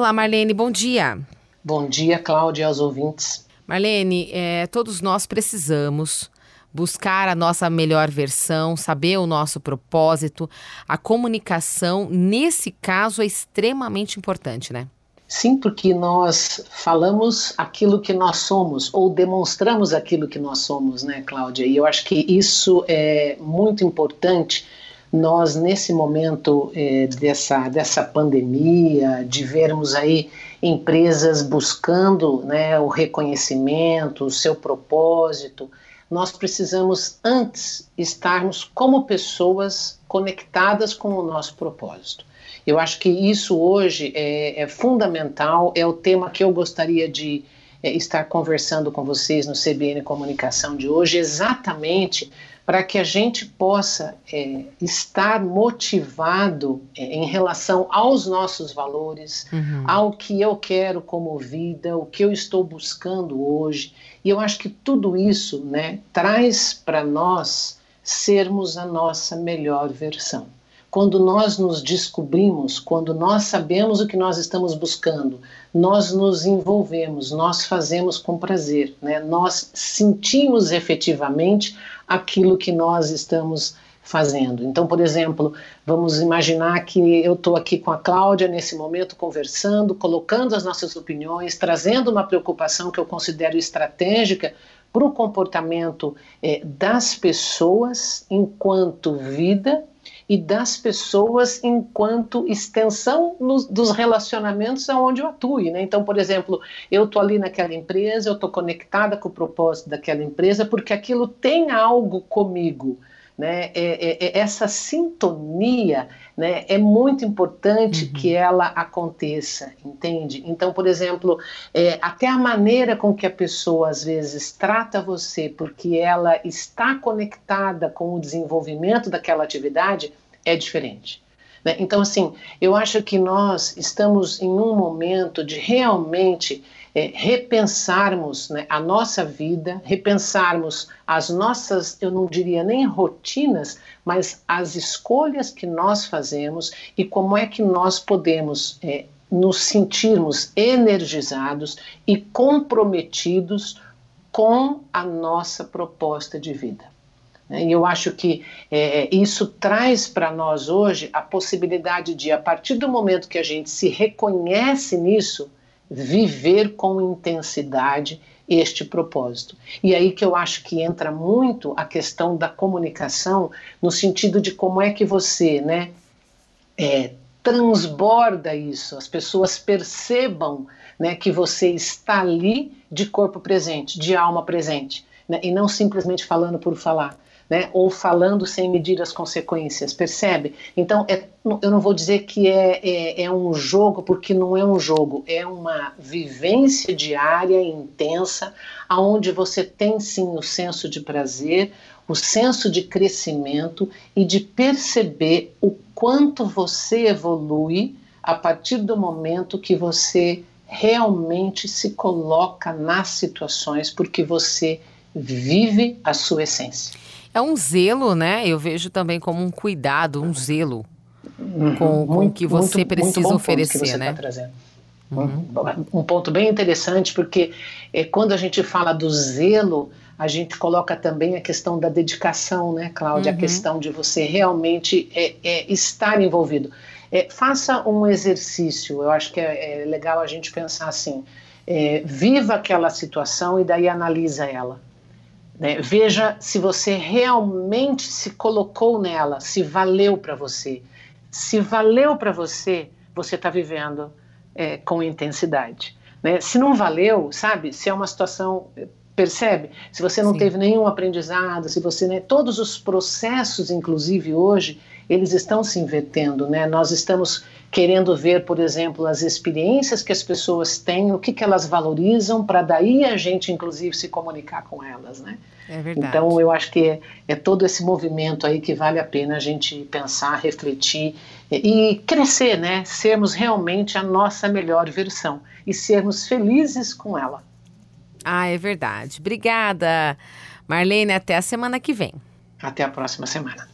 Olá, Marlene, bom dia. Bom dia, Cláudia, aos ouvintes. Marlene, é, todos nós precisamos buscar a nossa melhor versão, saber o nosso propósito. A comunicação, nesse caso, é extremamente importante, né? Sim, porque nós falamos aquilo que nós somos, ou demonstramos aquilo que nós somos, né, Cláudia? E eu acho que isso é muito importante. Nós, nesse momento é, dessa, dessa pandemia, de vermos aí empresas buscando né, o reconhecimento, o seu propósito, nós precisamos antes estarmos como pessoas conectadas com o nosso propósito. Eu acho que isso hoje é, é fundamental, é o tema que eu gostaria de é, estar conversando com vocês no CBN Comunicação de hoje, exatamente para que a gente possa é, estar motivado é, em relação aos nossos valores, uhum. ao que eu quero como vida, o que eu estou buscando hoje. E eu acho que tudo isso né, traz para nós sermos a nossa melhor versão. Quando nós nos descobrimos, quando nós sabemos o que nós estamos buscando, nós nos envolvemos, nós fazemos com prazer, né? nós sentimos efetivamente aquilo que nós estamos fazendo. Então, por exemplo, vamos imaginar que eu estou aqui com a Cláudia nesse momento conversando, colocando as nossas opiniões, trazendo uma preocupação que eu considero estratégica para o comportamento é, das pessoas enquanto vida e das pessoas enquanto extensão nos, dos relacionamentos aonde eu atue. Né? Então, por exemplo, eu estou ali naquela empresa, eu estou conectada com o propósito daquela empresa porque aquilo tem algo comigo. Né? É, é, é, essa sintonia né, é muito importante uhum. que ela aconteça, entende? Então, por exemplo, é, até a maneira com que a pessoa às vezes trata você, porque ela está conectada com o desenvolvimento daquela atividade, é diferente. Né? Então, assim, eu acho que nós estamos em um momento de realmente é, repensarmos né, a nossa vida, repensarmos as nossas, eu não diria nem rotinas, mas as escolhas que nós fazemos e como é que nós podemos é, nos sentirmos energizados e comprometidos com a nossa proposta de vida. Né? E eu acho que é, isso traz para nós hoje a possibilidade de, a partir do momento que a gente se reconhece nisso, viver com intensidade este propósito. E aí que eu acho que entra muito a questão da comunicação, no sentido de como é que você, né, é, transborda isso, as pessoas percebam né, que você está ali de corpo presente, de alma presente, né, e não simplesmente falando por falar né, ou falando sem medir as consequências, percebe? Então, é, eu não vou dizer que é, é, é, um jogo, porque não é um jogo, é uma vivência diária intensa, aonde você tem sim o senso de prazer, o senso de crescimento e de perceber o quanto você evolui a partir do momento que você realmente se coloca nas situações, porque você vive a sua essência. É um zelo, né? Eu vejo também como um cuidado, um zelo uhum. com, com o que você muito, precisa muito oferecer, né? Tá trazendo. Uhum. Um ponto bem interessante, porque é, quando a gente fala do zelo, a gente coloca também a questão da dedicação, né, Cláudia? Uhum. A questão de você realmente é, é estar envolvido. Faça um exercício, eu acho que é, é legal a gente pensar assim: viva aquela situação e daí analisa ela. Né? Veja se você realmente se colocou nela, se valeu para você. Se valeu para você, você está vivendo é, com intensidade. Né? Se não valeu, sabe? Se é uma situação percebe? Se você não Sim. teve nenhum aprendizado, se você, né, todos os processos, inclusive hoje, eles estão se invertendo, né? Nós estamos querendo ver, por exemplo, as experiências que as pessoas têm, o que, que elas valorizam, para daí a gente, inclusive, se comunicar com elas, né? É verdade. Então, eu acho que é, é todo esse movimento aí que vale a pena a gente pensar, refletir e, e crescer, né? Sermos realmente a nossa melhor versão e sermos felizes com ela. Ah, é verdade. Obrigada, Marlene. Até a semana que vem. Até a próxima semana.